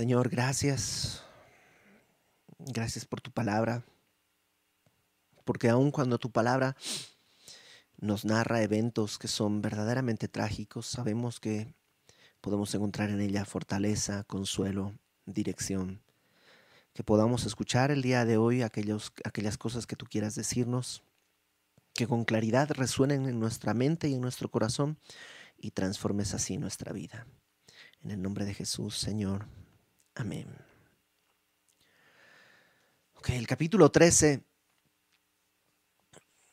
Señor, gracias. Gracias por tu palabra. Porque aun cuando tu palabra nos narra eventos que son verdaderamente trágicos, sabemos que podemos encontrar en ella fortaleza, consuelo, dirección. Que podamos escuchar el día de hoy aquellos, aquellas cosas que tú quieras decirnos, que con claridad resuenen en nuestra mente y en nuestro corazón y transformes así nuestra vida. En el nombre de Jesús, Señor. Amén. Ok, el capítulo 13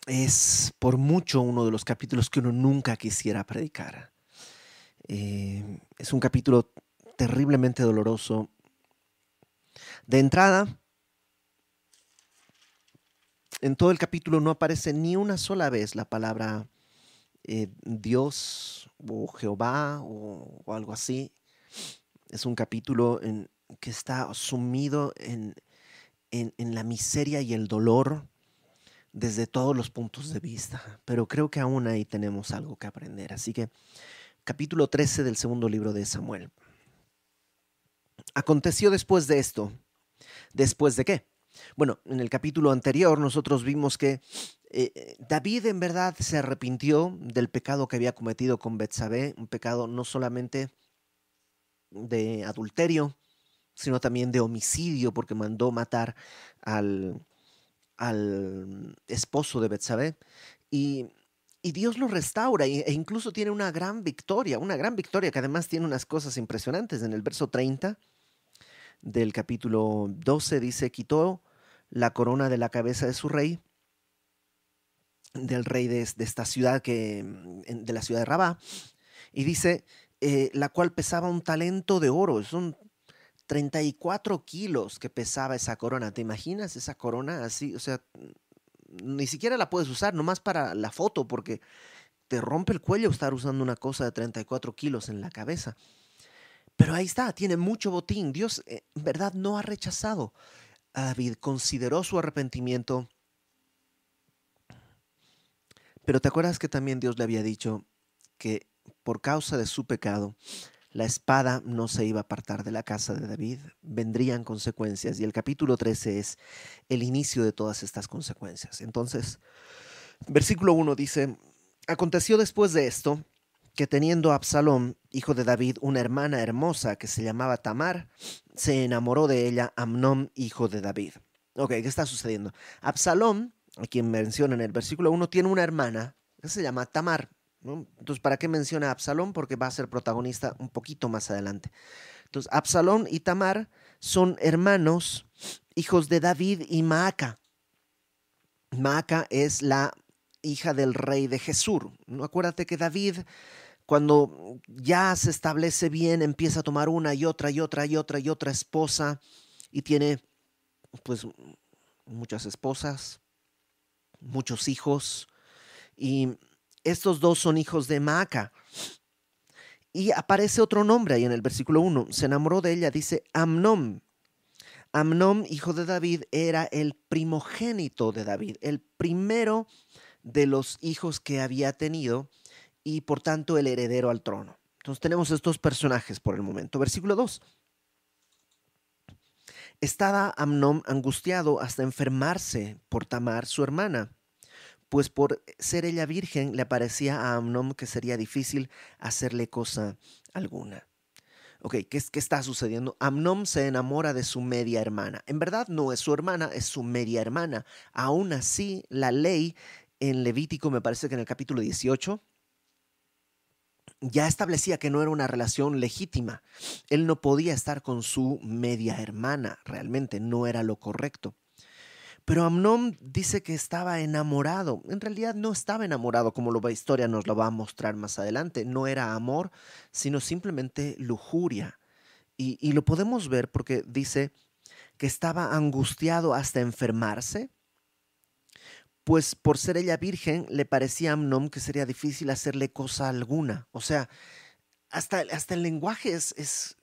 es por mucho uno de los capítulos que uno nunca quisiera predicar. Eh, es un capítulo terriblemente doloroso. De entrada, en todo el capítulo no aparece ni una sola vez la palabra eh, Dios o Jehová o, algo así. Es un capítulo que está sumido en, en, la miseria y el dolor desde todos los puntos de vista. Pero creo que aún ahí tenemos algo que aprender. Así que capítulo 13 del segundo libro de Samuel. Aconteció después de esto. ¿Después de qué? Bueno, en el capítulo anterior nosotros vimos que eh, David en verdad se arrepintió del pecado que había cometido con Betsabé, un pecado no solamente de adulterio, sino también de homicidio, porque mandó matar al, al esposo de Betsabé. Y y Dios lo restaura e incluso tiene una gran victoria, una gran victoria que además tiene unas cosas impresionantes. En el verso 30 del capítulo 12 dice, quitó la corona de la cabeza de su rey, del rey de, esta ciudad, que, de la ciudad de Rabá, y dice, eh, la cual pesaba un talento de oro, son 34 kilos que pesaba esa corona. ¿Te imaginas esa corona así? O sea, ni siquiera la puedes usar, nomás para la foto, porque te rompe el cuello estar usando una cosa de 34 kilos en la cabeza. Pero ahí está, tiene mucho botín. Dios eh, en verdad no ha rechazado a David, consideró su arrepentimiento. Pero te acuerdas que también Dios le había dicho que por causa de su pecado, la espada no se iba a apartar de la casa de David, vendrían consecuencias y el capítulo 13 es el inicio de todas estas consecuencias. Entonces, versículo 1 dice, aconteció después de esto que teniendo Absalón, hijo de David, una hermana hermosa que se llamaba Tamar, se enamoró de ella Amnón, hijo de David. Ok, ¿qué está sucediendo? Absalón, a quien menciona en el versículo 1, tiene una hermana que se llama Tamar. Entonces, ¿para qué menciona a Absalón? Porque va a ser protagonista un poquito más adelante. Entonces, Absalón y Tamar son hermanos, hijos de David y Maaca. Maaca es la hija del rey de Jesús. ¿no? Acuérdate que David, cuando ya se establece bien, empieza a tomar una y otra y otra y otra y otra esposa y tiene pues muchas esposas, muchos hijos y estos dos son hijos de Maaca. Y aparece otro nombre ahí en el versículo 1. Se enamoró de ella, dice Amnón. Amnón, hijo de David, era el primogénito de David, el primero de los hijos que había tenido y por tanto el heredero al trono. Entonces tenemos estos personajes por el momento. Versículo 2. Estaba Amnón angustiado hasta enfermarse por Tamar, su hermana pues por ser ella virgen le parecía a Amnón que sería difícil hacerle cosa alguna. Ok, ¿qué, ¿qué, está sucediendo? Amnón se enamora de su media hermana. En verdad no es su hermana, es su media hermana. Aún así, la ley en Levítico, me parece que en el capítulo 18, ya establecía que no era una relación legítima. Él no podía estar con su media hermana, realmente no era lo correcto. Pero Amnón dice que estaba enamorado. En realidad no estaba enamorado, como la historia nos lo va a mostrar más adelante. No era amor, sino simplemente lujuria. Y, lo podemos ver porque dice que estaba angustiado hasta enfermarse, pues por ser ella virgen le parecía a Amnón que sería difícil hacerle cosa alguna. O sea, hasta, hasta el lenguaje es, es,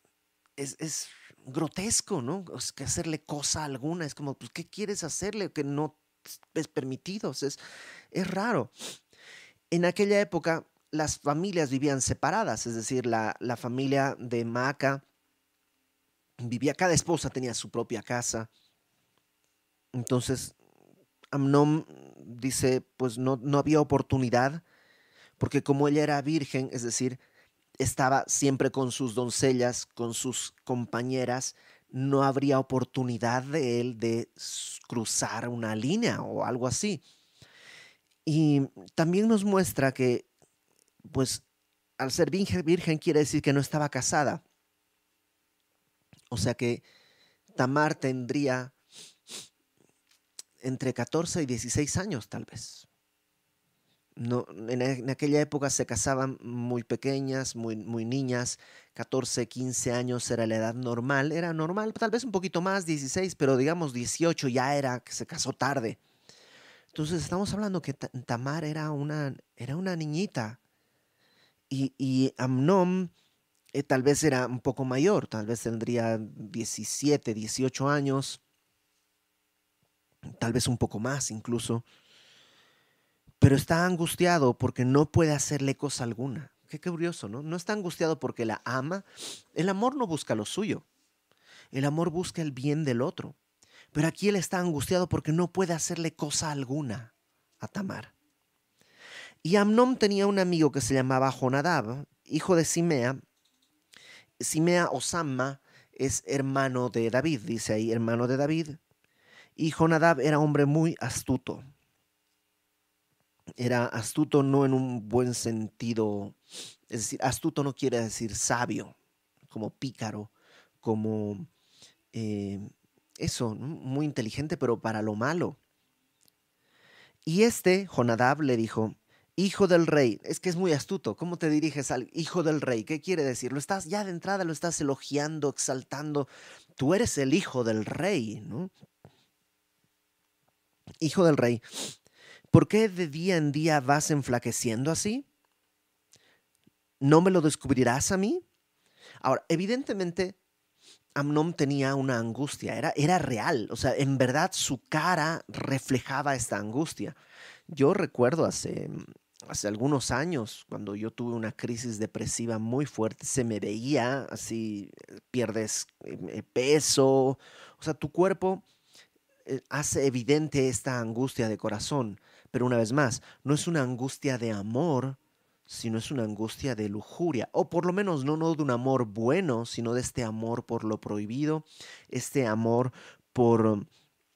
es grotesco, ¿no? Es que hacerle cosa alguna, es como, pues, ¿qué quieres hacerle que no es permitido? es, es raro. En aquella época las familias vivían separadas, es decir, la, la familia de Maca vivía, cada esposa tenía su propia casa. Entonces, Amnón dice, pues no, no había oportunidad, porque como ella era virgen, es decir, estaba siempre con sus doncellas, con sus compañeras, no habría oportunidad de él de cruzar una línea o algo así. Y también nos muestra que, pues, al ser virgen, quiere decir que no estaba casada. O sea que Tamar tendría entre 14 y 16 años, tal vez. No, en, aquella época se casaban muy pequeñas, muy, niñas, 14, 15 años era la edad normal, era normal, tal vez un poquito más, 16, pero digamos 18 ya era que se casó tarde. Entonces estamos hablando que Tamar era una, era una niñita y, y eh, tal vez era un poco mayor, tal vez tendría 17, 18 años, tal vez un poco más incluso pero está angustiado porque no puede hacerle cosa alguna. Qué curioso, ¿no? No está angustiado porque la ama. El amor no busca lo suyo. El amor busca el bien del otro. Pero aquí él está angustiado porque no puede hacerle cosa alguna a Tamar. Y Amnón tenía un amigo que se llamaba Jonadab, hijo de Simea. Simea o Samma es hermano de David, dice ahí, hermano de David. Y Jonadab era hombre muy astuto era astuto no en un buen sentido, es decir, astuto no quiere decir sabio, como pícaro, como eh, eso, muy inteligente, pero para lo malo. Y este, Jonadab, le dijo, hijo del rey, es que es muy astuto, ¿cómo te diriges al hijo del rey? ¿Qué quiere decir? Lo estás ya de entrada, lo estás elogiando, exaltando, tú eres el hijo del rey, ¿no? Hijo del rey. ¿Por qué de día en día vas enflaqueciendo así? ¿No me lo descubrirás a mí? Ahora, evidentemente, Amnón tenía una angustia, era, era real, o sea, en verdad su cara reflejaba esta angustia. Yo recuerdo hace, hace algunos años, cuando yo tuve una crisis depresiva muy fuerte, se me veía así, pierdes eh, peso, o sea, tu cuerpo eh, hace evidente esta angustia de corazón. Pero una vez más, no es una angustia de amor, sino es una angustia de lujuria, o por lo menos no, no de un amor bueno, sino de este amor por lo prohibido, este amor por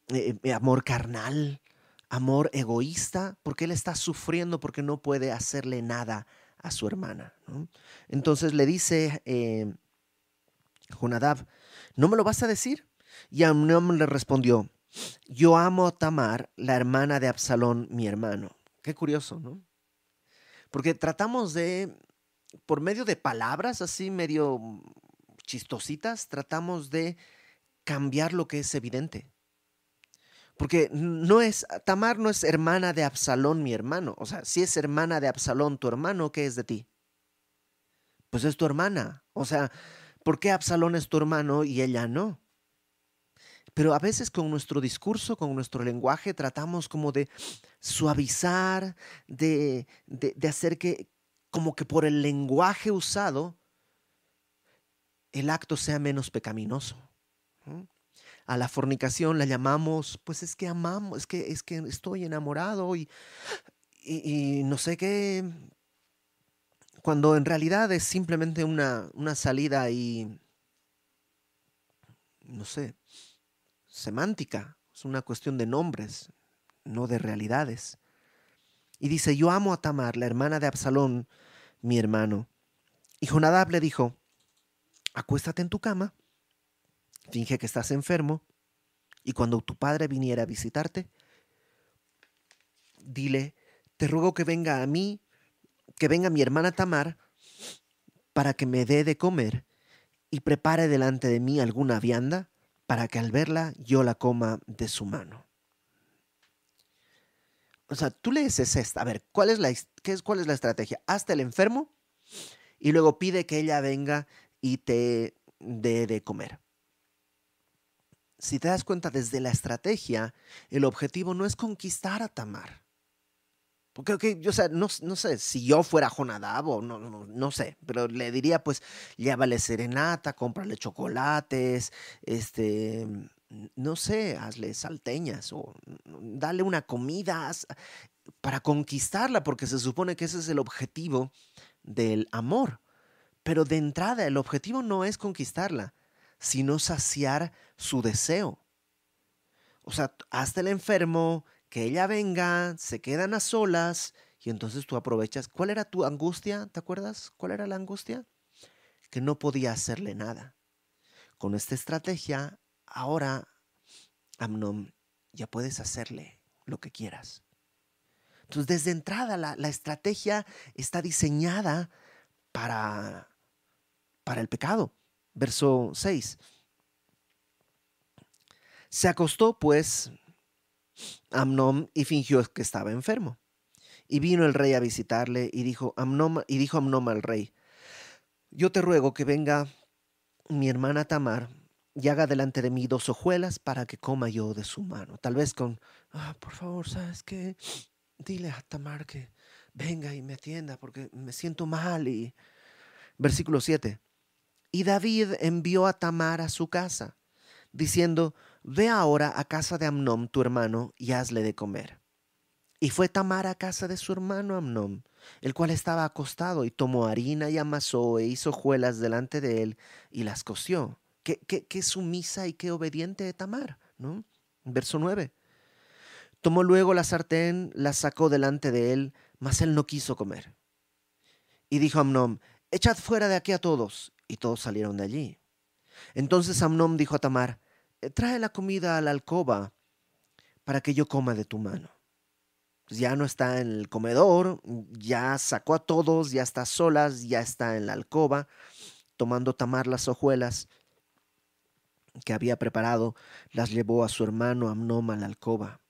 eh, eh, amor carnal, amor egoísta, porque él está sufriendo porque no puede hacerle nada a su hermana. Entonces le dice eh, Jonadab, ¿no me lo vas a decir? Y Amnón le respondió, yo amo a Tamar, la hermana de Absalón, mi hermano. Qué curioso, ¿no? Porque tratamos de, por medio de palabras así medio chistositas, tratamos de cambiar lo que es evidente. Porque no es, Tamar no es hermana de Absalón, mi hermano. O sea, si es hermana de Absalón, tu hermano, ¿qué es de ti? Pues es tu hermana. O sea, ¿por qué Absalón es tu hermano y ella no? Pero a veces con nuestro discurso, con nuestro lenguaje, tratamos como de suavizar, de, hacer que, como que por el lenguaje usado, el acto sea menos pecaminoso. A la fornicación la llamamos, pues es que amamos, es que, es que estoy enamorado y, y, no sé qué, cuando en realidad es simplemente una, una salida y, no sé, semántica, es una cuestión de nombres, no de realidades. Y dice, yo amo a Tamar, la hermana de Absalón, mi hermano. Y Jonadab le dijo, acuéstate en tu cama, finge que estás enfermo, y cuando tu padre viniera a visitarte, dile, te ruego que venga a mí, que venga mi hermana Tamar, para que me dé de comer y prepare delante de mí alguna vianda para que al verla yo la coma de su mano. O sea, tú lees esta. A ver, ¿cuál es, la, qué es, ¿cuál es la estrategia? Hazte el enfermo y luego pide que ella venga y te dé de comer. Si te das cuenta desde la estrategia, el objetivo no es conquistar a Tamar. Creo que, o sea, no, no sé, si yo fuera Jonadab o no, no, no, sé, pero le diría, pues, llévale serenata, cómprale chocolates, este, no sé, hazle salteñas o dale una comida para conquistarla, porque se supone que ese es el objetivo del amor. Pero de entrada, el objetivo no es conquistarla, sino saciar su deseo. O sea, hasta el enfermo, que ella venga, se quedan a solas y entonces tú aprovechas. ¿Cuál era tu angustia? ¿Te acuerdas? ¿Cuál era la angustia? Que no podía hacerle nada. Con esta estrategia, ahora, Amnon, ya puedes hacerle lo que quieras. Entonces, desde entrada, la, la estrategia está diseñada para, para el pecado. Verso 6. Se acostó, pues, Amnón y fingió que estaba enfermo. Y vino el rey a visitarle y dijo Amnón, y dijo Amnón al rey, yo te ruego que venga mi hermana Tamar y haga delante de mí dos hojuelas para que coma yo de su mano. Tal vez con, ah, por favor, ¿sabes qué? Dile a Tamar que venga y me atienda porque me siento mal. Y versículo 7. Y David envió a Tamar a su casa, diciendo, Ve ahora a casa de Amnón, tu hermano, y hazle de comer. Y fue Tamar a casa de su hermano Amnón, el cual estaba acostado, y tomó harina y amasó e hizo juelas delante de él, y las coció. Qué, qué, qué sumisa y qué obediente de Tamar, ¿no? Verso 9. Tomó luego la sartén, la sacó delante de él, mas él no quiso comer. Y dijo Amnón, echad fuera de aquí a todos. Y todos salieron de allí. Entonces Amnón dijo a Tamar, trae la comida a la alcoba para que yo coma de tu mano. Pues ya no está en el comedor, ya sacó a todos, ya está solas, ya está en la alcoba, tomando Tamar las hojuelas que había preparado, las llevó a su hermano Amnón a la alcoba.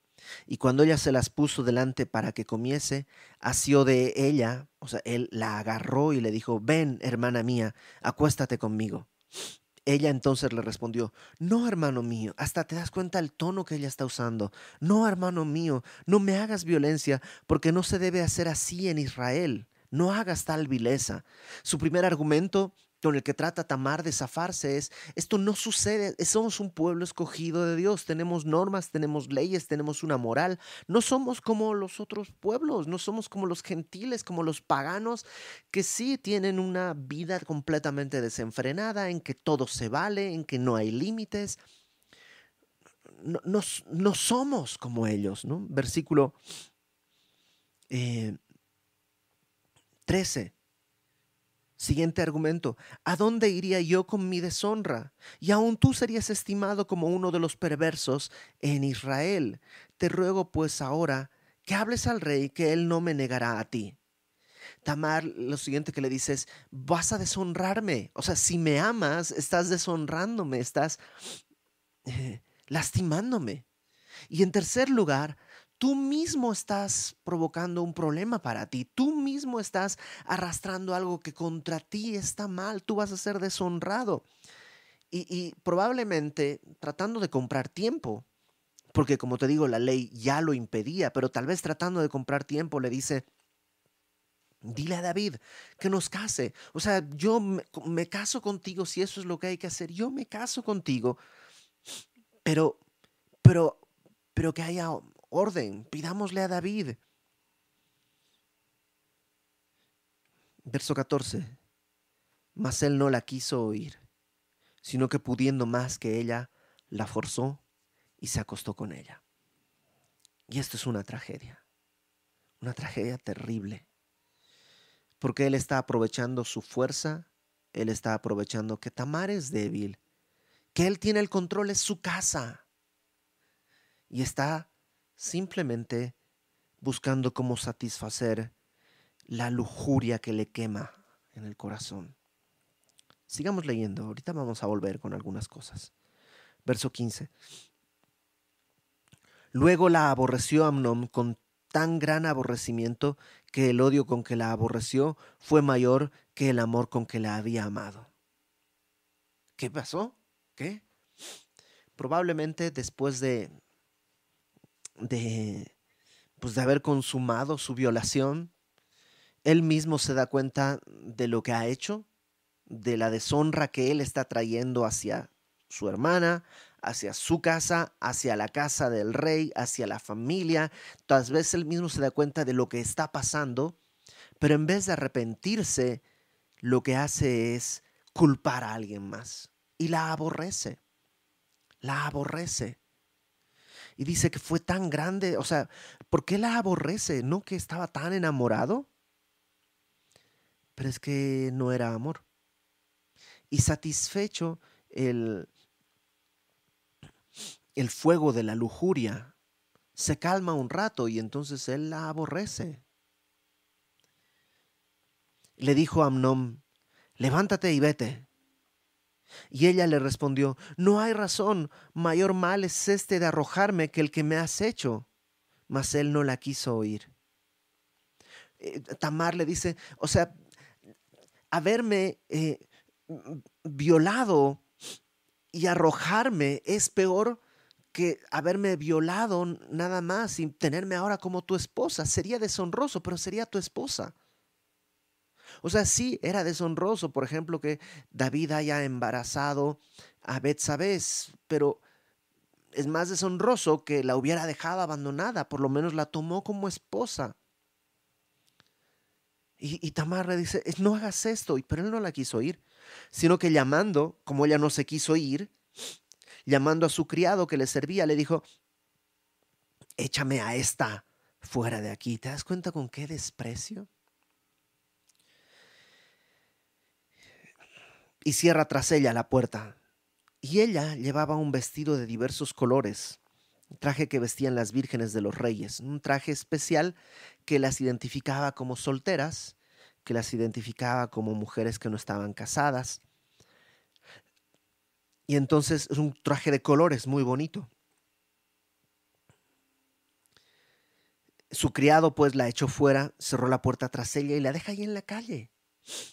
Y cuando ella se las puso delante para que comiese, asió de ella, o sea, él la agarró y le dijo, ven, hermana mía, acuéstate conmigo. Ella entonces le respondió, no, hermano mío, hasta te das cuenta el tono que ella está usando. No, hermano mío, no me hagas violencia, porque no se debe hacer así en Israel. No hagas tal vileza. Su primer argumento con el que trata Tamar de zafarse es, esto no sucede, somos un pueblo escogido de Dios, tenemos normas, tenemos leyes, tenemos una moral, no somos como los otros pueblos, no somos como los gentiles, como los paganos, que sí tienen una vida completamente desenfrenada, en que todo se vale, en que no hay límites. No, no, somos como ellos, ¿no? Versículo 13. Siguiente argumento, ¿a dónde iría yo con mi deshonra? Y aún tú serías estimado como uno de los perversos en Israel. Te ruego pues ahora que hables al rey, que él no me negará a ti. Tamar, lo siguiente que le dices, vas a deshonrarme. O sea, si me amas, estás deshonrándome, estás eh, lastimándome. Y en tercer lugar, tú mismo estás provocando un problema para ti, tú mismo estás arrastrando algo que contra ti está mal, tú vas a ser deshonrado. Y, probablemente tratando de comprar tiempo, porque como te digo, la ley ya lo impedía, pero tal vez tratando de comprar tiempo le dice, Dile a David que nos case. O sea, yo me, me, caso contigo si eso es lo que hay que hacer. Yo me caso contigo. Pero, pero, pero que haya orden, pidámosle a David. Verso 14. Mas él no la quiso oír, sino que pudiendo más que ella, la forzó y se acostó con ella. Y esto es una tragedia, una tragedia terrible, porque él está aprovechando su fuerza, él está aprovechando que Tamar es débil, que él tiene el control, es su casa, y está simplemente buscando cómo satisfacer la lujuria que le quema en el corazón. Sigamos leyendo, ahorita vamos a volver con algunas cosas. Verso 15. Luego la aborreció Amnón con tan gran aborrecimiento que el odio con que la aborreció fue mayor que el amor con que la había amado. ¿Qué pasó? ¿Qué? Probablemente después de de pues de haber consumado su violación, él mismo se da cuenta de lo que ha hecho, de la deshonra que él está trayendo hacia su hermana, hacia su casa, hacia la casa del rey, hacia la familia. Tal vez él mismo se da cuenta de lo que está pasando, pero en vez de arrepentirse, lo que hace es culpar a alguien más y la aborrece. La aborrece. Y dice que fue tan grande, o sea, ¿por qué la aborrece? ¿No que estaba tan enamorado? Pero es que no era amor. Y satisfecho el, el fuego de la lujuria, se calma un rato y entonces él la aborrece. Le dijo a Amnón, levántate y vete. Y ella le respondió, no hay razón, mayor mal es este de arrojarme que el que me has hecho. Mas él no la quiso oír. Eh, Tamar le dice, o sea, haberme eh, violado y arrojarme es peor que haberme violado nada más y tenerme ahora como tu esposa. Sería deshonroso, pero sería tu esposa. O sea, sí, era deshonroso, por ejemplo, que David haya embarazado a Betsabé, pero es más deshonroso que la hubiera dejado abandonada, por lo menos la tomó como esposa. Y, y Tamar le dice, no hagas esto, pero él no la quiso ir, sino que llamando, como ella no se quiso ir, llamando a su criado que le servía, le dijo, échame a esta fuera de aquí. ¿Te das cuenta con qué desprecio? Y cierra tras ella la puerta. Y ella llevaba un vestido de diversos colores, un traje que vestían las vírgenes de los reyes, un traje especial que las identificaba como solteras, que las identificaba como mujeres que no estaban casadas. Y entonces es un traje de colores muy bonito. Su criado pues la echó fuera, cerró la puerta tras ella y la deja ahí en la calle.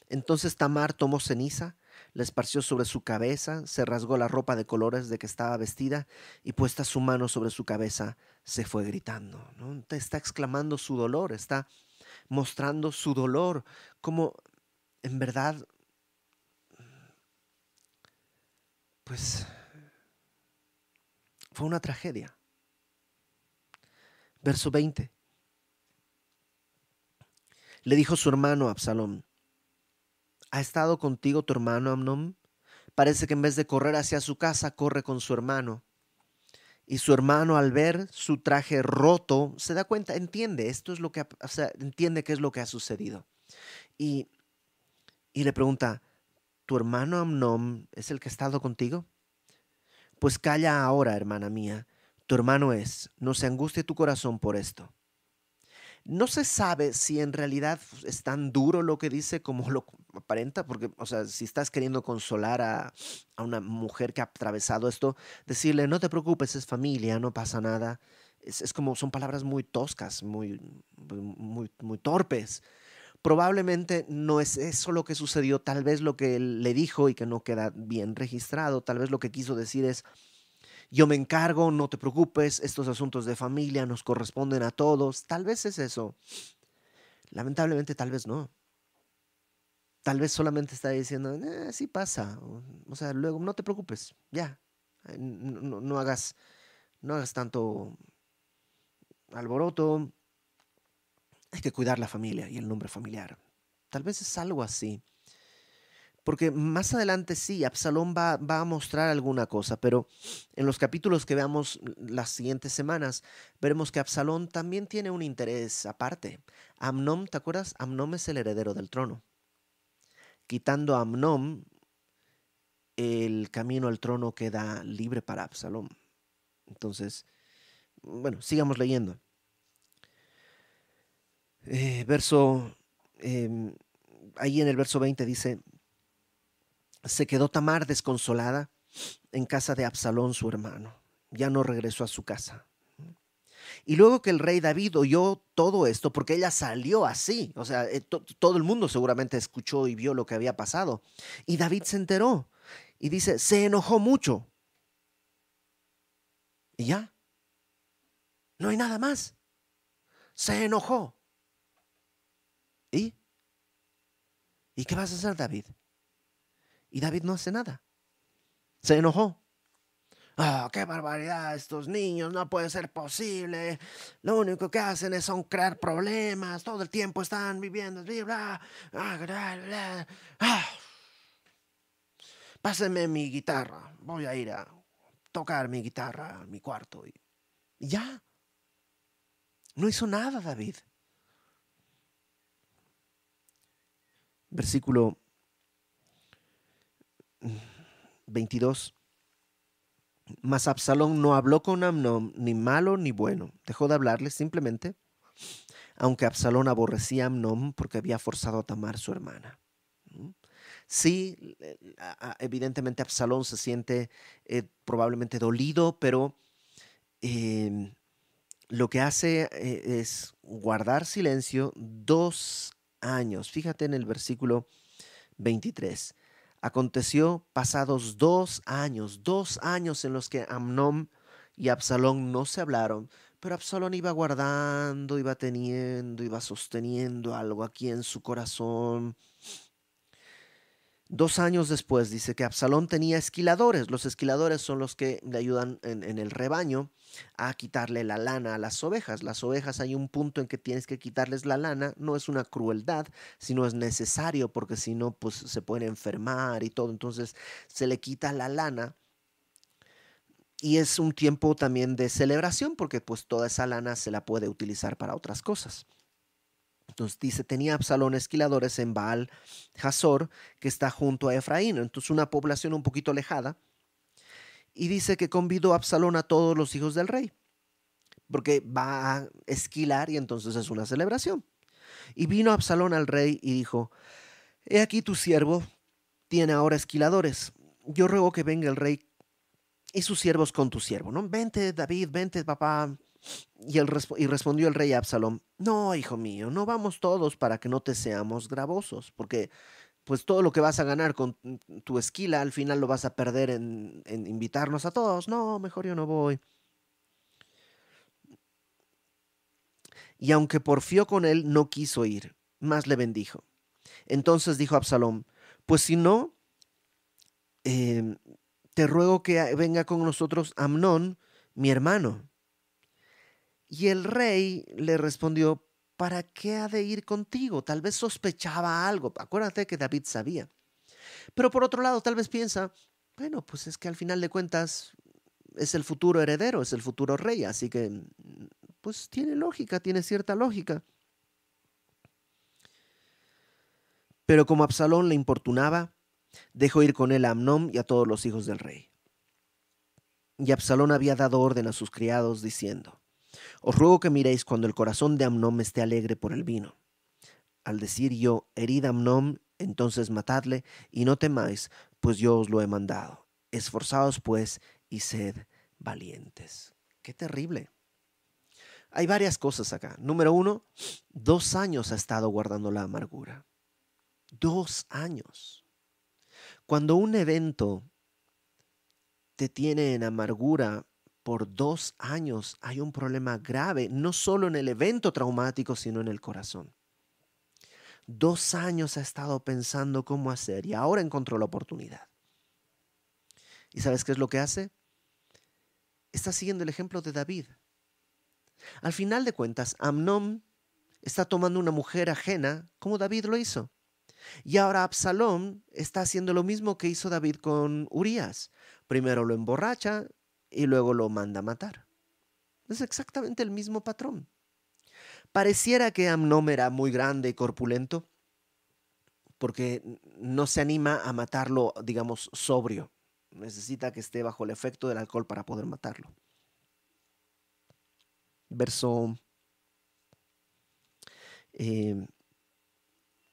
Entonces Tamar tomó ceniza, la esparció sobre su cabeza, se rasgó la ropa de colores de que estaba vestida y puesta su mano sobre su cabeza, se fue gritando. Está exclamando su dolor, está mostrando su dolor, como en verdad, pues fue una tragedia. Verso 20. Le dijo su hermano Absalón, ¿Ha estado contigo tu hermano Amnón? Parece que en vez de correr hacia su casa, corre con su hermano. Y su hermano al ver su traje roto, se da cuenta, entiende, esto es lo que, o entiende qué es lo que ha sucedido. Y, y le pregunta, ¿tu hermano Amnón es el que ha estado contigo? Pues calla ahora, hermana mía, tu hermano es, no se angustie tu corazón por esto. No se sabe si en realidad es tan duro lo que dice como lo aparenta, porque, o sea, si estás queriendo consolar a, una mujer que ha atravesado esto, decirle, no te preocupes, es familia, no pasa nada, es, como, son palabras muy toscas, muy, muy, muy torpes. Probablemente no es eso lo que sucedió, tal vez lo que él le dijo y que no queda bien registrado, tal vez lo que quiso decir es, yo me encargo, no te preocupes, estos asuntos de familia nos corresponden a todos. Tal vez es eso. Lamentablemente, tal vez no. Tal vez solamente está diciendo, eh, sí pasa. O sea, luego no te preocupes, ya. No, no, hagas, no hagas tanto alboroto. Hay que cuidar la familia y el nombre familiar. Tal vez es algo así. Porque más adelante sí, Absalón va, va, a mostrar alguna cosa, pero en los capítulos que veamos las siguientes semanas, veremos que Absalón también tiene un interés aparte. Amnón, ¿te acuerdas? Amnón es el heredero del trono. Quitando a Amnón, el camino al trono queda libre para Absalón. Entonces, bueno, sigamos leyendo. Eh, verso, em, ahí en el verso 20 dice, se quedó Tamar desconsolada en casa de Absalón, su hermano. Ya no regresó a su casa. Y luego que el rey David oyó todo esto, porque ella salió así, o sea, eh, todo el mundo seguramente escuchó y vio lo que había pasado. Y David se enteró y dice, se enojó mucho. Y ya, no hay nada más. Se enojó. ¿Y? ¿Y qué vas a hacer, David? Y David no hace nada. Se enojó. ¡Ah, qué barbaridad! Estos niños no puede ser posible. Lo único que hacen es son crear problemas. Todo el tiempo están viviendo. Bla, bla, ah. Pásenme mi guitarra. Voy a ir a tocar mi guitarra en mi cuarto. Y ya. No hizo nada, David. Versículo 22. Mas Absalón no habló con Amnón ni malo ni bueno. Dejó de hablarle simplemente, aunque Absalón aborrecía a Amnón porque había forzado a Tamar su hermana. Sí, evidentemente Absalón se siente eh, probablemente dolido, pero em, lo que hace eh, es guardar silencio dos años. Fíjate en el versículo 23. Aconteció pasados dos años, dos años en los que Amnón y Absalón no se hablaron, pero Absalón iba guardando, iba teniendo, iba sosteniendo algo aquí en su corazón Dos años después dice que Absalón tenía esquiladores. Los esquiladores son los que le ayudan en, el rebaño a quitarle la lana a las ovejas. Las ovejas hay un punto en que tienes que quitarles la lana. No es una crueldad, sino es necesario porque si no, pues se pueden enfermar y todo. Entonces se le quita la lana. Y es un tiempo también de celebración porque pues toda esa lana se la puede utilizar para otras cosas. Entonces dice, tenía Absalón esquiladores en Baal Hazor, que está junto a Efraín, entonces una población un poquito alejada. Y dice que convidó Absalón a todos los hijos del rey, porque va a esquilar y entonces es una celebración. Y vino Absalón al rey y dijo, he aquí tu siervo tiene ahora esquiladores. Yo ruego que venga el rey y sus siervos con tu siervo, ¿no? Vente, David, vente, papá, y, y respondió el rey Absalom, no, hijo mío, no vamos todos para que no te seamos gravosos, porque pues todo lo que vas a ganar con tu esquila al final lo vas a perder en, en invitarnos a todos. No, mejor yo no voy. Y aunque porfió con él, no quiso ir, más le bendijo. Entonces dijo Absalom, pues si no, em, te ruego que venga con nosotros Amnón, mi hermano. Y el rey le respondió, ¿para qué ha de ir contigo? Tal vez sospechaba algo. Acuérdate que David sabía. Pero por otro lado, tal vez piensa, bueno, pues es que al final de cuentas es el futuro heredero, es el futuro rey, así que pues tiene lógica, tiene cierta lógica. Pero como Absalón le importunaba, dejó ir con él a Amnón y a todos los hijos del rey. Y Absalón había dado orden a sus criados diciendo, os ruego que miréis cuando el corazón de Amnón esté alegre por el vino. Al decir yo, herid Amnón, entonces matadle, y no temáis, pues yo os lo he mandado. Esforzaos pues y sed valientes. Qué terrible. Hay varias cosas acá. Número uno, dos años ha estado guardando la amargura. Dos años. Cuando un evento te tiene en amargura por dos años hay un problema grave, no solo en el evento traumático, sino en el corazón. Dos años ha estado pensando cómo hacer y ahora encontró la oportunidad. ¿Y sabes qué es lo que hace? Está siguiendo el ejemplo de David. Al final de cuentas, Amnón está tomando una mujer ajena como David lo hizo. Y ahora Absalón está haciendo lo mismo que hizo David con Urias. Primero lo emborracha y luego lo manda a matar. Es exactamente el mismo patrón. Pareciera que Amnón era muy grande y corpulento, porque no se anima a matarlo, digamos, sobrio. Necesita que esté bajo el efecto del alcohol para poder matarlo. Verso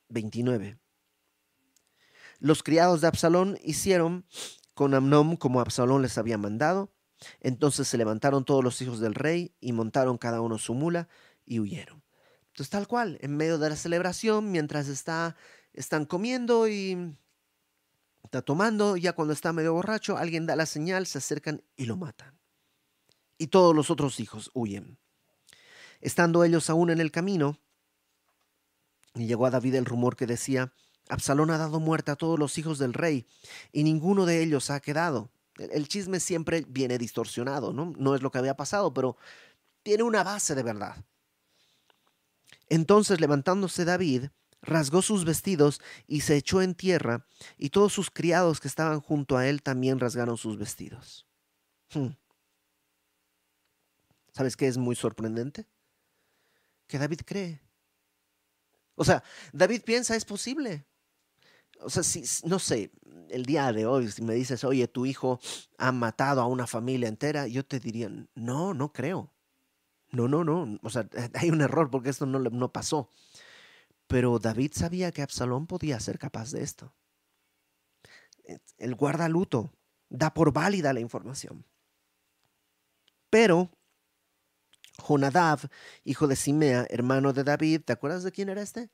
29. Eh, Los criados de Absalón hicieron con Amnón como Absalón les había mandado, entonces se levantaron todos los hijos del rey y montaron cada uno su mula y huyeron. Entonces tal cual, en medio de la celebración, mientras está, están comiendo y está tomando, ya cuando está medio borracho, alguien da la señal, se acercan y lo matan. Y todos los otros hijos huyen. Estando ellos aún en el camino, llegó a David el rumor que decía, Absalón ha dado muerte a todos los hijos del rey, y ninguno de ellos ha quedado. El chisme siempre viene distorsionado, ¿no? No es lo que había pasado, pero tiene una base de verdad. Entonces, levantándose David, rasgó sus vestidos y se echó en tierra, y todos sus criados que estaban junto a él también rasgaron sus vestidos. Hmm. ¿Sabes qué es muy sorprendente? Que David cree. O sea, David piensa, es posible. O sea, si, no sé, el día de hoy, si me dices, oye, tu hijo ha matado a una familia entera, yo te diría, no, no creo. No, no, no. O sea, hay un error porque esto no, no pasó. Pero David sabía que Absalón podía ser capaz de esto. El guarda luto da por válida la información. Pero Jonadab, hijo de Simea, hermano de David, ¿te acuerdas de quién era este?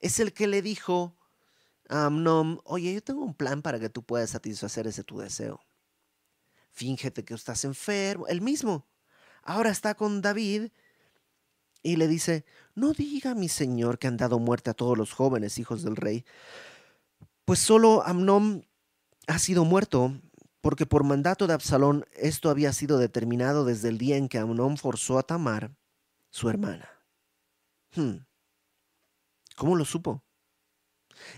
Es el que le dijo Amnon, oye, yo tengo un plan para que tú puedas satisfacer ese tu deseo. Fíngete que estás enfermo, el mismo. Ahora está con David y le dice, no diga mi señor que han dado muerte a todos los jóvenes hijos del rey, pues solo Amnón ha sido muerto porque por mandato de Absalón esto había sido determinado desde el día en que Amnón forzó a Tamar, su hermana. Hmm. ¿Cómo lo supo?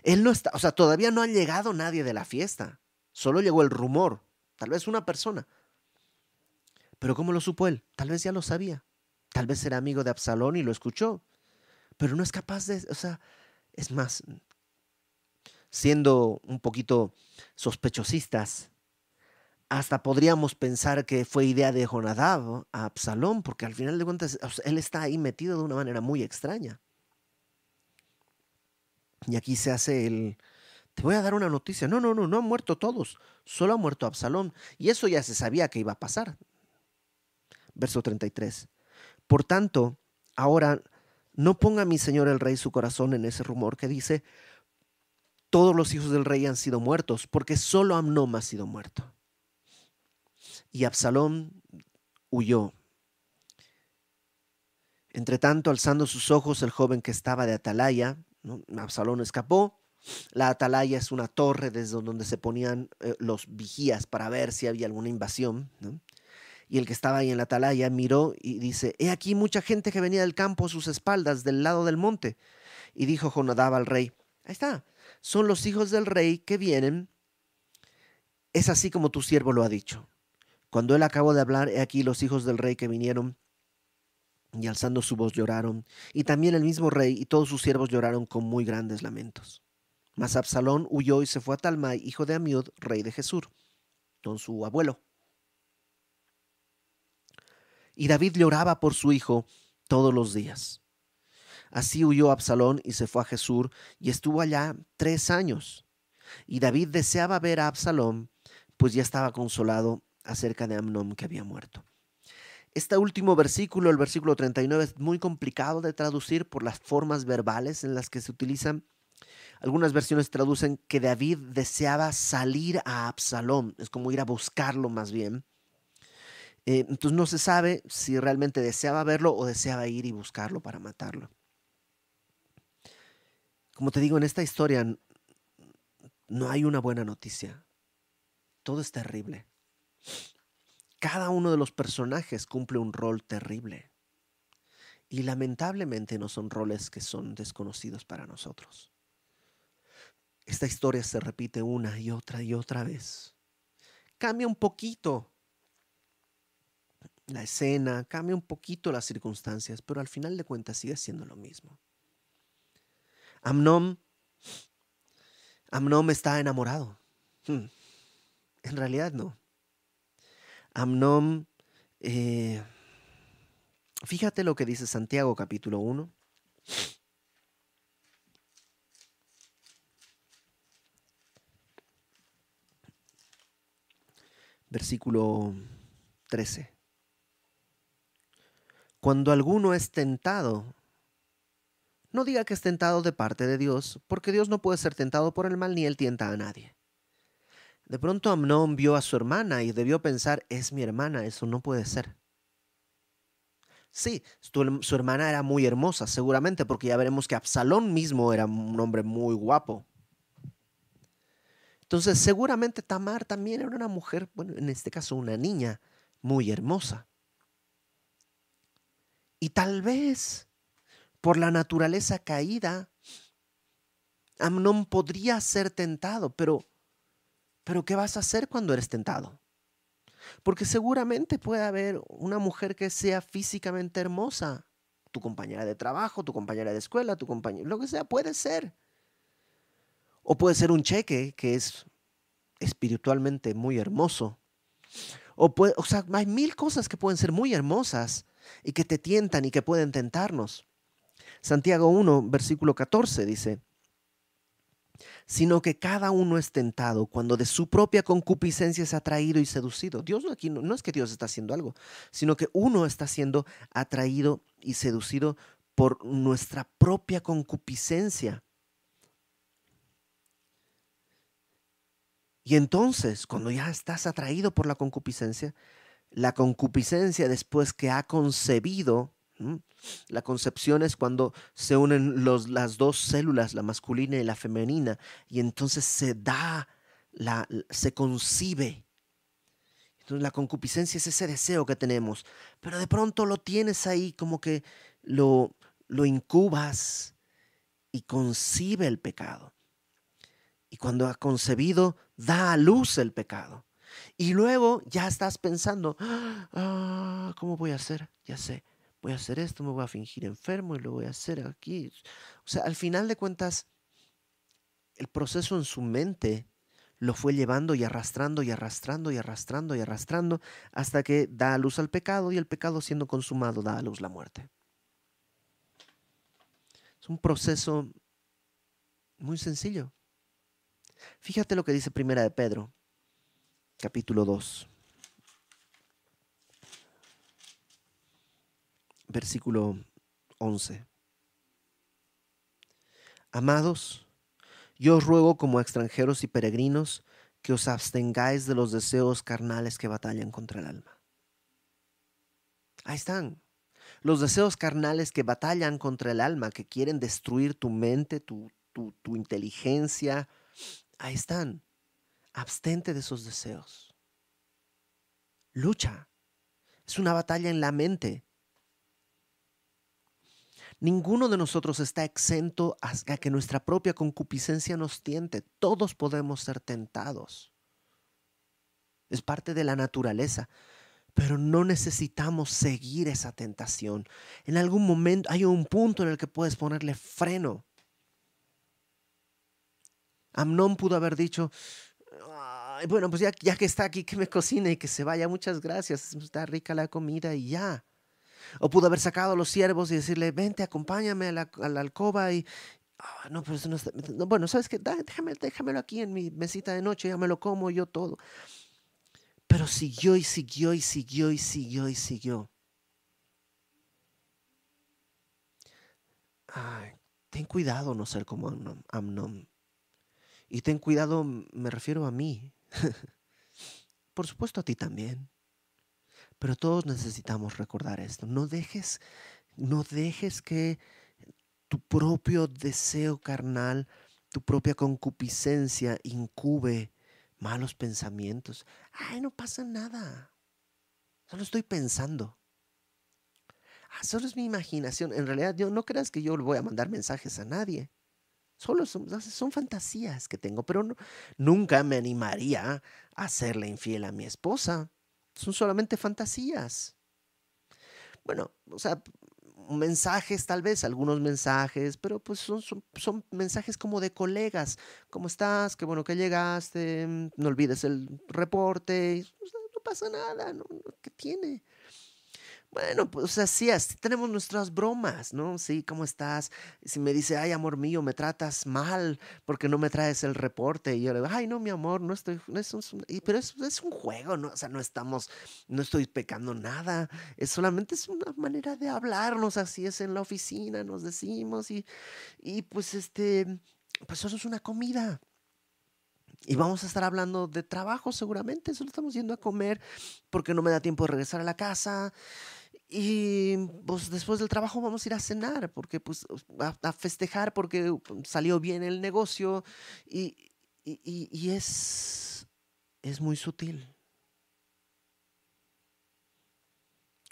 Él no está, o sea, todavía no ha llegado nadie de la fiesta. Solo llegó el rumor, tal vez una persona. Pero ¿cómo lo supo él? Tal vez ya lo sabía. Tal vez era amigo de Absalón y lo escuchó. Pero no es capaz de, o sea, es más, siendo un poquito sospechosistas, hasta podríamos pensar que fue idea de Jonadab a Absalón, porque al final de cuentas él está ahí metido de una manera muy extraña. Y aquí se hace el, te voy a dar una noticia. No, no, no, no han muerto todos, solo ha muerto Absalón. Y eso ya se sabía que iba a pasar. Verso 33. Por tanto, ahora no ponga mi señor el rey su corazón en ese rumor que dice, todos los hijos del rey han sido muertos, porque solo Amnón ha sido muerto. Y Absalón huyó. Entre tanto, alzando sus ojos, el joven que estaba de atalaya, Absalón escapó. La atalaya es una torre desde donde se ponían eh, los vigías para ver si había alguna invasión. Y el que estaba ahí en la atalaya miró y dice, he aquí mucha gente que venía del campo a sus espaldas, del lado del monte. Y dijo Jonadab al rey, ahí está, son los hijos del rey que vienen. Es así como tu siervo lo ha dicho. Cuando él acabó de hablar, he aquí los hijos del rey que vinieron y alzando su voz lloraron, y también el mismo rey y todos sus siervos lloraron con muy grandes lamentos. Mas Absalón huyó y se fue a Talmai, hijo de Amiud, rey de Jesur, con su abuelo. Y David lloraba por su hijo todos los días. Así huyó Absalón y se fue a Jesur y estuvo allá tres años. Y David deseaba ver a Absalón, pues ya estaba consolado acerca de Amnón que había muerto. Este último versículo, el versículo 39, es muy complicado de traducir por las formas verbales en las que se utilizan. Algunas versiones traducen que David deseaba salir a Absalón, es como ir a buscarlo más bien. Eh, entonces no se sabe si realmente deseaba verlo o deseaba ir y buscarlo para matarlo. Como te digo, en esta historia no hay una buena noticia. Todo es terrible. Cada uno de los personajes cumple un rol terrible. Y lamentablemente no son roles que son desconocidos para nosotros. Esta historia se repite una y otra y otra vez. Cambia un poquito la escena, cambia un poquito las circunstancias, pero al final de cuentas sigue siendo lo mismo. Amnón, Amnón está enamorado. Hmm. En realidad no. Amnón, eh, fíjate lo que dice Santiago capítulo 1. Versículo 13. Cuando alguno es tentado, no diga que es tentado de parte de Dios, porque Dios no puede ser tentado por el mal ni él tienta a nadie. De pronto Amnón vio a su hermana y debió pensar, es mi hermana, eso no puede ser. Sí, su, hermana era muy hermosa, seguramente, porque ya veremos que Absalón mismo era un hombre muy guapo. Entonces, seguramente Tamar también era una mujer, bueno, en este caso una niña muy hermosa. Y tal vez, por la naturaleza caída, Amnón podría ser tentado, pero, pero ¿qué vas a hacer cuando eres tentado? Porque seguramente puede haber una mujer que sea físicamente hermosa, tu compañera de trabajo, tu compañera de escuela, tu compañera, lo que sea, puede ser. O puede ser un cheque que es espiritualmente muy hermoso. O, o sea, hay mil cosas que pueden ser muy hermosas y que te tientan y que pueden tentarnos. Santiago 1, versículo 14 dice, sino que cada uno es tentado cuando de su propia concupiscencia es atraído y seducido. Dios aquí no, no es que Dios está haciendo algo, sino que uno está siendo atraído y seducido por nuestra propia concupiscencia. Y entonces, cuando ya estás atraído por la concupiscencia, la concupiscencia después que ha concebido, la concepción es cuando se unen los, las dos células, la masculina y la femenina, y entonces se da, la, se concibe. Entonces la concupiscencia es ese deseo que tenemos, pero de pronto lo tienes ahí como que lo, lo incubas y concibe el pecado. Y cuando ha concebido, da a luz el pecado. Y luego ya estás pensando, ah, ¿cómo voy a hacer? Ya sé, voy a hacer esto, me voy a fingir enfermo y lo voy a hacer aquí. O sea, al final de cuentas, el proceso en su mente lo fue llevando y arrastrando y arrastrando y arrastrando y arrastrando hasta que da a luz al pecado y el pecado siendo consumado da a luz la muerte. Es un proceso muy sencillo. Fíjate lo que dice Primera de Pedro, capítulo 2. Versículo 11. Amados, yo os ruego como extranjeros y peregrinos que os abstengáis de los deseos carnales que batallan contra el alma. Ahí están. Los deseos carnales que batallan contra el alma, que quieren destruir tu mente, tu, tu, tu inteligencia. Ahí están. Abstente de esos deseos. Lucha. Es una batalla en la mente. Ninguno de nosotros está exento a que nuestra propia concupiscencia nos tiente. Todos podemos ser tentados. Es parte de la naturaleza. Pero no necesitamos seguir esa tentación. En algún momento hay un punto en el que puedes ponerle freno. Amnón pudo haber dicho, bueno, pues ya, ya que está aquí, que me cocine y que se vaya, muchas gracias, está rica la comida y ya. O pudo haber sacado a los siervos y decirle, vente, acompáñame a la, alcoba y... Ah, no, pero no, no, bueno, ¿sabes qué? Déjame, déjamelo aquí en mi mesita de noche, ya me lo como yo todo. Pero siguió y siguió y siguió y siguió y siguió. Ay, ten cuidado no ser como Amnon. Y ten cuidado, me refiero a mí. Por supuesto a ti también. Pero todos necesitamos recordar esto. No dejes, no dejes que tu propio deseo carnal, tu propia concupiscencia incube malos pensamientos. Ay, no pasa nada. Solo estoy pensando. Ah, solo es mi imaginación. En realidad, yo no creas que yo le voy a mandar mensajes a nadie. Solo son, son fantasías que tengo, pero nunca me animaría a hacerle infiel a mi esposa son solamente fantasías. Bueno, o sea, mensajes tal vez, algunos mensajes, pero pues son, son, mensajes como de colegas. ¿Cómo estás? Qué bueno que llegaste. Mm, no olvides el reporte. No pasa nada. ¿Qué tiene? Bueno, pues así es, tenemos nuestras bromas, ¿no? Sí, ¿cómo estás? Si me dice, ay, amor mío, me tratas mal porque no me traes el reporte. Y yo le digo, ay, no, mi amor, no estoy, no es un, pero es, es, un juego, ¿no? O sea, no estamos, no estoy pecando nada. Es solamente es una manera de hablarnos, así es en la oficina, nos decimos y, y pues este, pues eso es una comida. Y vamos a estar hablando de trabajo seguramente, solo estamos yendo a comer porque no me da tiempo de regresar a la casa y pues después del trabajo vamos a ir a cenar, porque pues a, festejar porque salió bien el negocio y, y es, es muy sutil.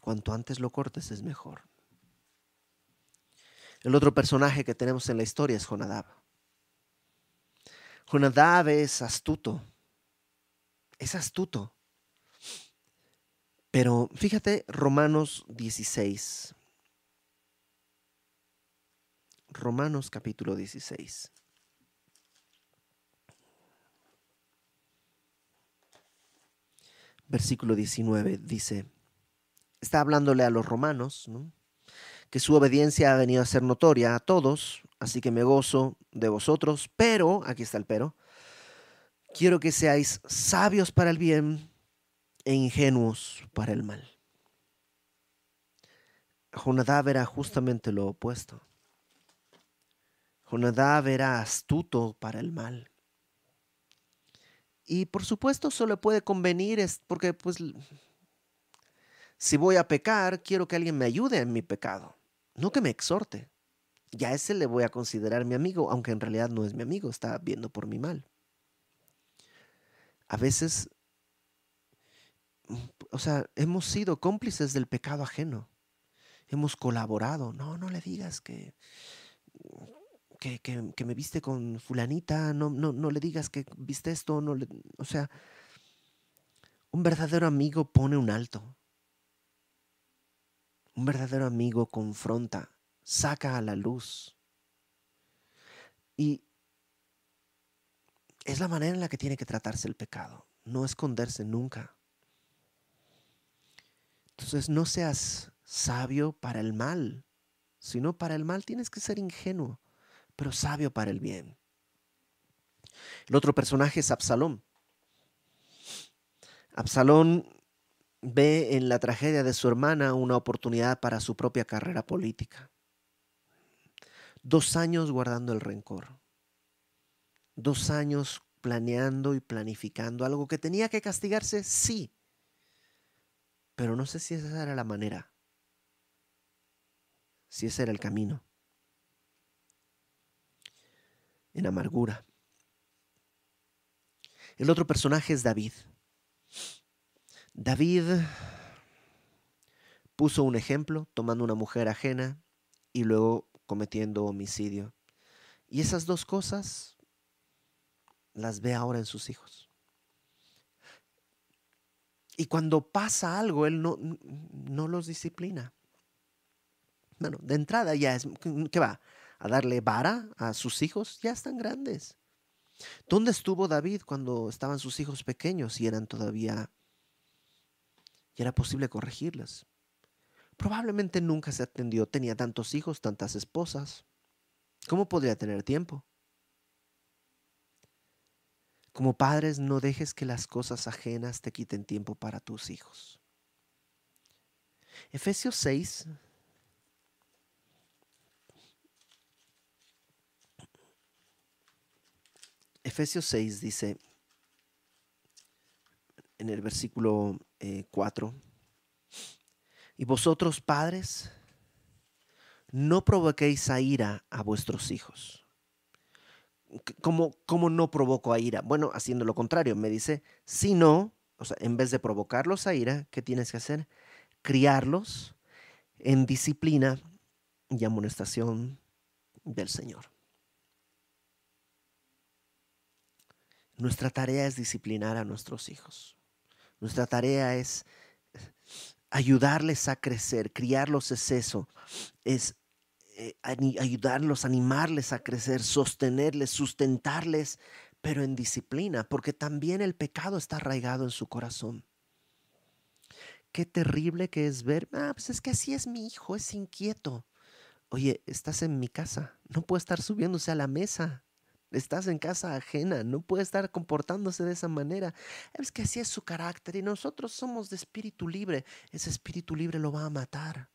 Cuanto antes lo cortes es mejor. El otro personaje que tenemos en la historia es Jonadab. Jonadab es astuto, es astuto. Pero fíjate, Romanos 16. Romanos capítulo 16. Versículo 19 dice, está hablándole a los romanos, que su obediencia ha venido a ser notoria a todos, así que me gozo de vosotros, pero, aquí está el pero, quiero que seáis sabios para el bien e ingenuos para el mal. Jonadab era justamente lo opuesto. Jonadab era astuto para el mal. Y por supuesto eso le puede convenir porque pues si voy a pecar, quiero que alguien me ayude en mi pecado, no que me exhorte. Ya ese le voy a considerar mi amigo, aunque en realidad no es mi amigo, está viendo por mi mal. A veces o sea, hemos sido cómplices del pecado ajeno. Hemos colaborado. No, no le digas que, que, que, me viste con fulanita. No, no, no le digas que viste esto. No o sea, un verdadero amigo pone un alto. Un verdadero amigo confronta, saca a la luz. Y es la manera en la que tiene que tratarse el pecado. No esconderse nunca. Entonces no seas sabio para el mal, sino para el mal tienes que ser ingenuo, pero sabio para el bien. El otro personaje es Absalón. Absalón ve en la tragedia de su hermana una oportunidad para su propia carrera política. Dos años guardando el rencor. Dos años planeando y planificando algo que tenía que castigarse, sí, pero no sé si esa era la manera, si ese era el camino. En amargura. El otro personaje es David. David puso un ejemplo tomando una mujer ajena y luego cometiendo homicidio. Y esas dos cosas las ve ahora en sus hijos. Y cuando pasa algo, él no, no los disciplina. Bueno, de entrada ya es, ¿qué va? ¿A darle vara a sus hijos? Ya están grandes. ¿Dónde estuvo David cuando estaban sus hijos pequeños y eran todavía, y era posible corregirles? Probablemente nunca se atendió, tenía tantos hijos, tantas esposas. ¿Cómo podría tener tiempo? Como padres, no dejes que las cosas ajenas te quiten tiempo para tus hijos. Efesios 6. Efesios 6 dice en el versículo 4, eh, y vosotros padres, no provoquéis a ira a vuestros hijos ¿cómo, ¿cómo no provoco a ira? Bueno, haciendo lo contrario, me dice, si no, o sea, en vez de provocarlos a ira, ¿qué tienes que hacer? Criarlos en disciplina y amonestación del Señor. Nuestra tarea es disciplinar a nuestros hijos. Nuestra tarea es ayudarles a crecer, criarlos es eso, es eh, ayudarlos, animarles a crecer, sostenerles, sustentarles, pero en disciplina, porque también el pecado está arraigado en su corazón. Qué terrible que es ver, ah, pues es que así es mi hijo, es inquieto. Oye, estás en mi casa, no puede estar subiéndose a la mesa. Estás en casa ajena, no puede estar comportándose de esa manera. Es que así es su carácter y nosotros somos de espíritu libre. Ese espíritu libre lo va a matar.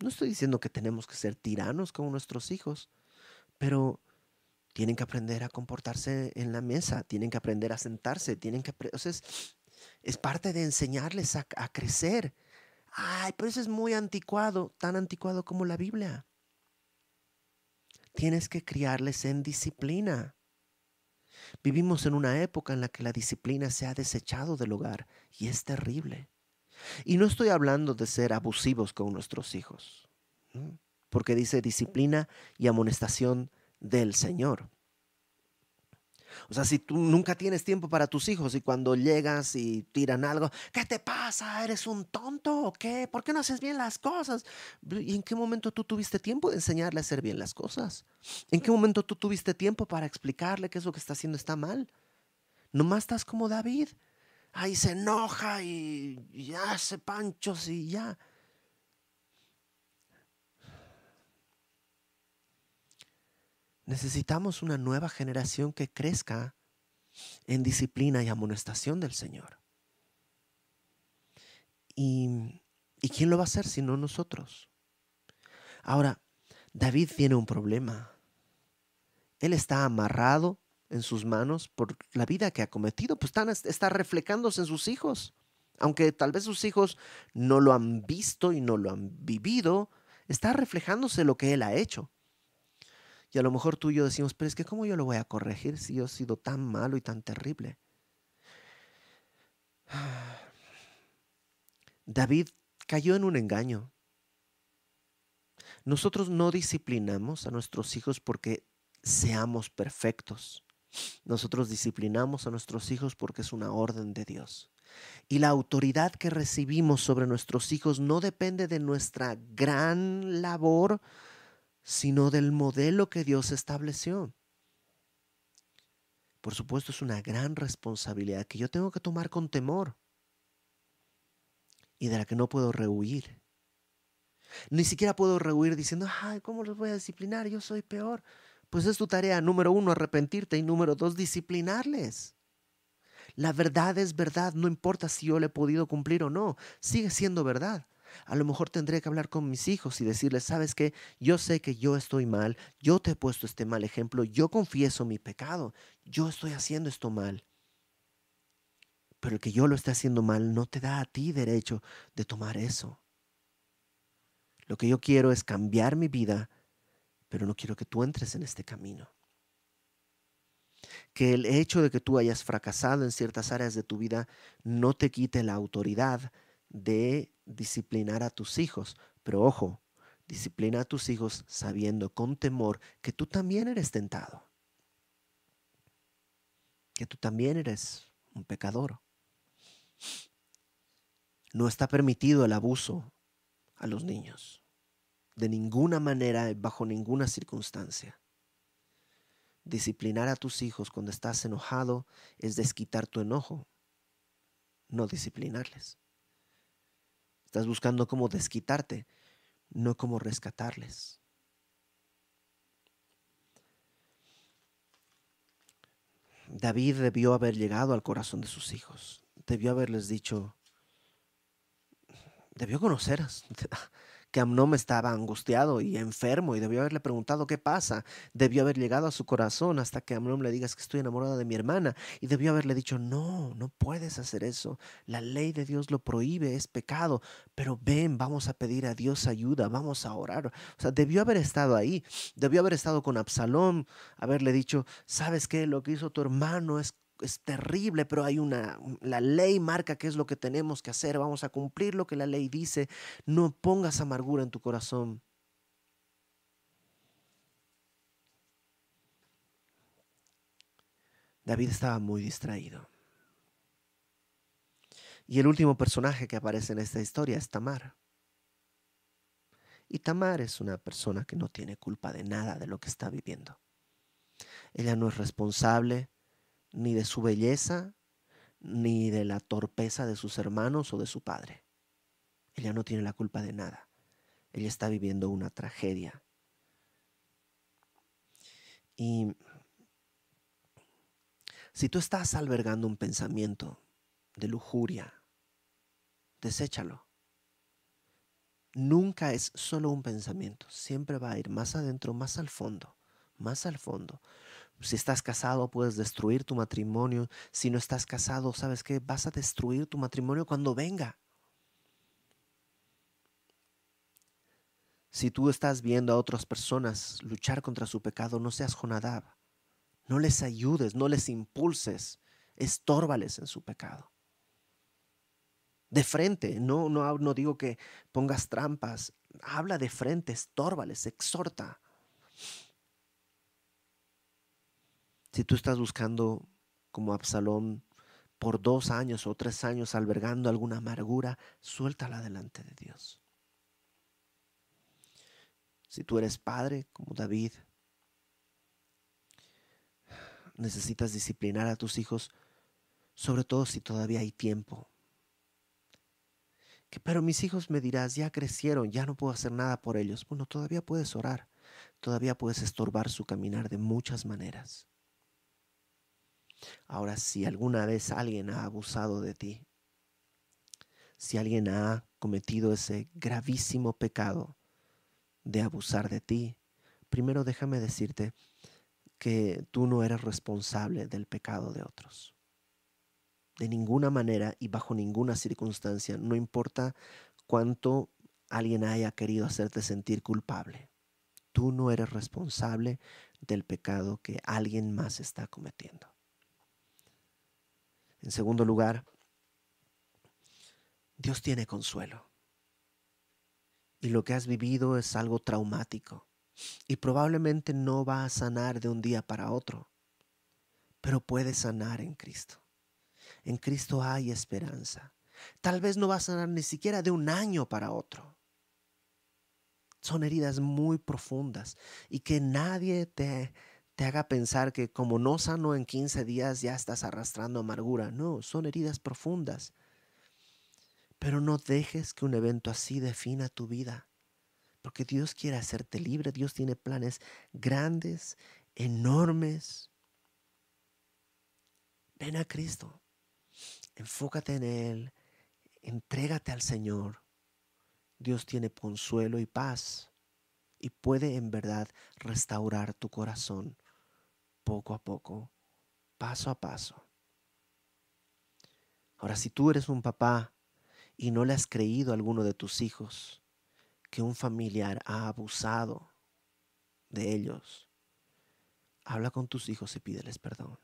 No estoy diciendo que tenemos que ser tiranos con nuestros hijos, pero tienen que aprender a comportarse en la mesa, tienen que aprender a sentarse, tienen que... O sea, Es parte de enseñarles a, a crecer. Ay, pero eso es muy anticuado, tan anticuado como la Biblia. Tienes que criarles en disciplina. Vivimos en una época en la que la disciplina se ha desechado del hogar y es terrible. Y no estoy hablando de ser abusivos con nuestros hijos, porque dice disciplina y amonestación del Señor. O sea, si tú nunca tienes tiempo para tus hijos y cuando llegas y tiran algo, ¿qué te pasa? ¿Eres un tonto o qué? ¿Por qué no haces bien las cosas? ¿Y en qué momento tú tuviste tiempo de enseñarle a hacer bien las cosas? ¿En qué momento tú tuviste tiempo para explicarle que eso que está haciendo está mal? Nomás estás como David. Ahí se enoja y, ya hace panchos y ya. Necesitamos una nueva generación que crezca en disciplina y amonestación del Señor. ¿Y, ¿Y quién lo va a hacer si no nosotros? Ahora, David tiene un problema. Él está amarrado en sus manos por la vida que ha cometido, pues está, está reflejándose en sus hijos. Aunque tal vez sus hijos no lo han visto y no lo han vivido, está reflejándose lo que él ha hecho. Y a lo mejor tú y yo decimos, pero es que ¿cómo yo lo voy a corregir si yo he sido tan malo y tan terrible? David cayó en un engaño. Nosotros no disciplinamos a nuestros hijos porque seamos perfectos. Nosotros disciplinamos a nuestros hijos porque es una orden de Dios. Y la autoridad que recibimos sobre nuestros hijos no depende de nuestra gran labor sino del modelo que Dios estableció. Por supuesto, es una gran responsabilidad que yo tengo que tomar con temor y de la que no puedo rehuir. Ni siquiera puedo rehuir diciendo, ay, ¿cómo los voy a disciplinar? Yo soy peor. Pues es tu tarea, número uno, arrepentirte y número dos, disciplinarles. La verdad es verdad, no importa si yo le he podido cumplir o no, sigue siendo verdad. A lo mejor tendré que hablar con mis hijos y decirles, sabes qué, yo sé que yo estoy mal, yo te he puesto este mal ejemplo, yo confieso mi pecado, yo estoy haciendo esto mal. Pero el que yo lo esté haciendo mal no te da a ti derecho de tomar eso. Lo que yo quiero es cambiar mi vida, pero no quiero que tú entres en este camino. Que el hecho de que tú hayas fracasado en ciertas áreas de tu vida no te quite la autoridad de disciplinar a tus hijos. Pero ojo, disciplina a tus hijos sabiendo con temor que tú también eres tentado. Que tú también eres un pecador. No está permitido el abuso a los niños. De ninguna manera, bajo ninguna circunstancia. Disciplinar a tus hijos cuando estás enojado es desquitar tu enojo, no disciplinarles. Estás buscando cómo desquitarte, no cómo rescatarles. David debió haber llegado al corazón de sus hijos. Debió haberles dicho, debió conocer que Amnón estaba angustiado y enfermo y debió haberle preguntado qué pasa. Debió haber llegado a su corazón hasta que Amnón le digas que estoy enamorada de mi hermana y debió haberle dicho, no, no puedes hacer eso. La ley de Dios lo prohíbe, es pecado, pero ven, vamos a pedir a Dios ayuda, vamos a orar. O sea, debió haber estado ahí, debió haber estado con Absalón, haberle dicho, ¿sabes qué? Lo que hizo tu hermano es es terrible, pero hay una, la ley marca qué es lo que tenemos que hacer, vamos a cumplir lo que la ley dice, no pongas amargura en tu corazón. David estaba muy distraído. Y el último personaje que aparece en esta historia es Tamar. Y Tamar es una persona que no tiene culpa de nada de lo que está viviendo. Ella no es responsable ni de su belleza, ni de la torpeza de sus hermanos o de su padre. Ella no tiene la culpa de nada. Ella está viviendo una tragedia. Y si tú estás albergando un pensamiento de lujuria, deséchalo. Nunca es solo un pensamiento, siempre va a ir más adentro, más al fondo, más al fondo Si estás casado, puedes destruir tu matrimonio. Si no estás casado, ¿sabes qué? Vas a destruir tu matrimonio cuando venga. Si tú estás viendo a otras personas luchar contra su pecado, no seas Jonadab. No les ayudes, no les impulses, estórbales en su pecado. De frente, no, no, no digo que pongas trampas, habla de frente, estórbales, exhorta. Si tú estás buscando como Absalón por dos años o tres años albergando alguna amargura, suéltala delante de Dios. Si tú eres padre como David, necesitas disciplinar a tus hijos, sobre todo si todavía hay tiempo. Que, pero mis hijos me dirás, ya crecieron, ya no puedo hacer nada por ellos. Bueno, todavía puedes orar, todavía puedes estorbar su caminar de muchas maneras. Ahora, si alguna vez alguien ha abusado de ti, si alguien ha cometido ese gravísimo pecado de abusar de ti, primero déjame decirte que tú no eres responsable del pecado de otros. De ninguna manera y bajo ninguna circunstancia, no importa cuánto alguien haya querido hacerte sentir culpable. Tú no eres responsable del pecado que alguien más está cometiendo. En segundo lugar, Dios tiene consuelo. Y lo que has vivido es algo traumático. Y probablemente no va a sanar de un día para otro. Pero puede sanar en Cristo. En Cristo hay esperanza. Tal vez no va a sanar ni siquiera de un año para otro. Son heridas muy profundas y que nadie te te haga pensar que como no sano en 15 días ya estás arrastrando amargura. No, son heridas profundas. Pero no dejes que un evento así defina tu vida. Porque Dios quiere hacerte libre. Dios tiene planes grandes, enormes. Ven a Cristo. Enfócate en Él. Entrégate al Señor. Dios tiene consuelo y paz y puede en verdad restaurar tu corazón poco a poco, paso a paso. Ahora, si tú eres un papá y no le has creído a alguno de tus hijos que un familiar ha abusado de ellos, habla con tus hijos y pídeles perdón.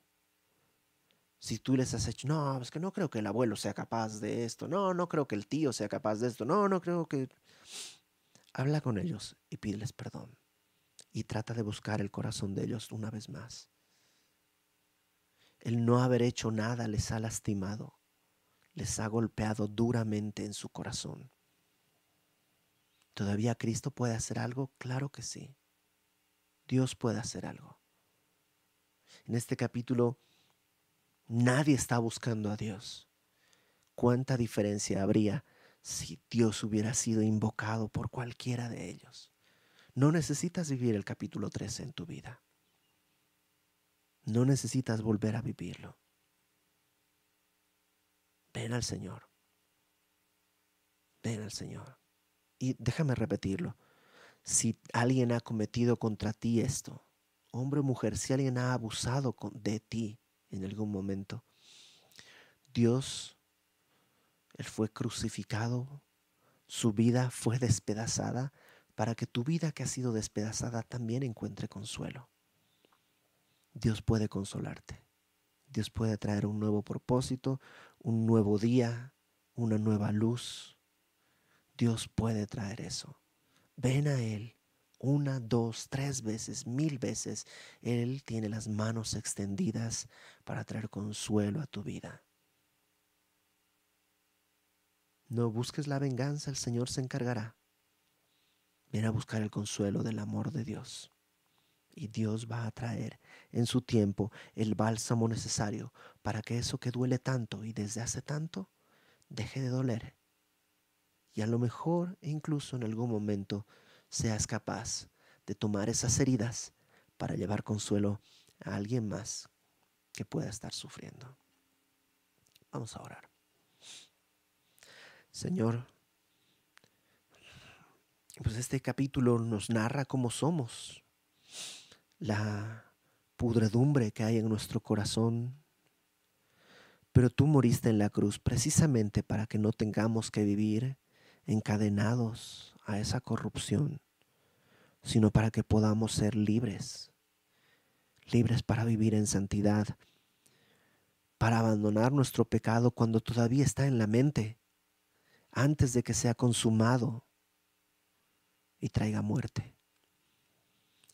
Si tú les has hecho, no, es que no creo que el abuelo sea capaz de esto, no, no creo que el tío sea capaz de esto, no, no creo que... Habla con ellos y pídeles perdón. Y trata de buscar el corazón de ellos una vez más. El no haber hecho nada les ha lastimado, les ha golpeado duramente en su corazón. ¿Todavía Cristo puede hacer algo? Claro que sí. Dios puede hacer algo. En este capítulo nadie está buscando a Dios. ¿Cuánta diferencia habría si Dios hubiera sido invocado por cualquiera de ellos? No necesitas vivir el capítulo 13 en tu vida. No necesitas volver a vivirlo. Ven al Señor. Ven al Señor. Y déjame repetirlo. Si alguien ha cometido contra ti esto, hombre o mujer, si alguien ha abusado de ti en algún momento, Dios, Él fue crucificado, su vida fue despedazada para que tu vida que ha sido despedazada también encuentre consuelo. Dios puede consolarte. Dios puede traer un nuevo propósito, un nuevo día, una nueva luz. Dios puede traer eso. Ven a Él una, dos, tres veces, mil veces. Él tiene las manos extendidas para traer consuelo a tu vida. No busques la venganza, el Señor se encargará. Ven a buscar el consuelo del amor de Dios. Y Dios va a traer en su tiempo el bálsamo necesario para que eso que duele tanto y desde hace tanto deje de doler. Y a lo mejor incluso en algún momento seas capaz de tomar esas heridas para llevar consuelo a alguien más que pueda estar sufriendo. Vamos a orar. Señor, pues este capítulo nos narra cómo somos la pudredumbre que hay en nuestro corazón. Pero tú moriste en la cruz precisamente para que no tengamos que vivir encadenados a esa corrupción, sino para que podamos ser libres, libres para vivir en santidad, para abandonar nuestro pecado cuando todavía está en la mente, antes de que sea consumado y traiga muerte.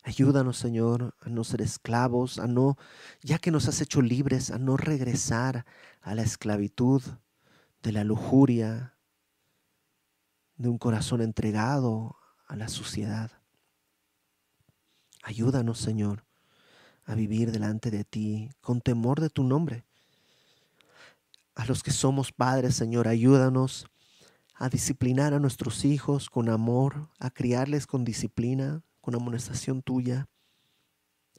Ayúdanos, Señor, a no ser esclavos, a no, ya que nos has hecho libres, a no regresar a la esclavitud de la lujuria, de un corazón entregado a la suciedad. Ayúdanos, Señor, a vivir delante de ti con temor de tu nombre. A los que somos padres, Señor, ayúdanos a disciplinar a nuestros hijos con amor, a criarles con disciplina, con amonestación tuya.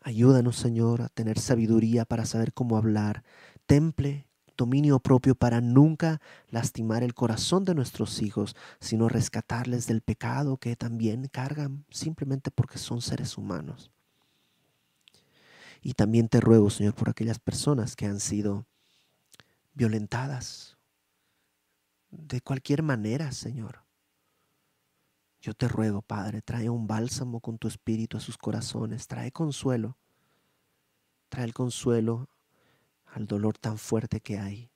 Ayúdanos, Señor, a tener sabiduría para saber cómo hablar. Temple, dominio propio para nunca lastimar el corazón de nuestros hijos, sino rescatarles del pecado que también cargan simplemente porque son seres humanos. Y también te ruego, Señor, por aquellas personas que han sido violentadas de cualquier manera, Señor. Yo te ruego, Padre, trae un bálsamo con tu espíritu a sus corazones, trae consuelo, trae el consuelo al dolor tan fuerte que hay.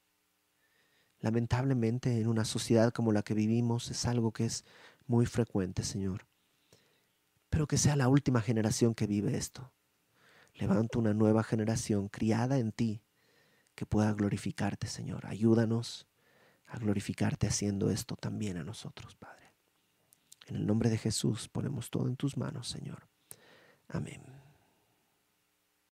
Lamentablemente en una sociedad como la que vivimos es algo que es muy frecuente, Señor. Pero que sea la última generación que vive esto. Levanta una nueva generación criada en ti que pueda glorificarte, Señor. Ayúdanos a glorificarte haciendo esto también a nosotros, Padre. En el nombre de Jesús ponemos todo en tus manos, Señor. Amén.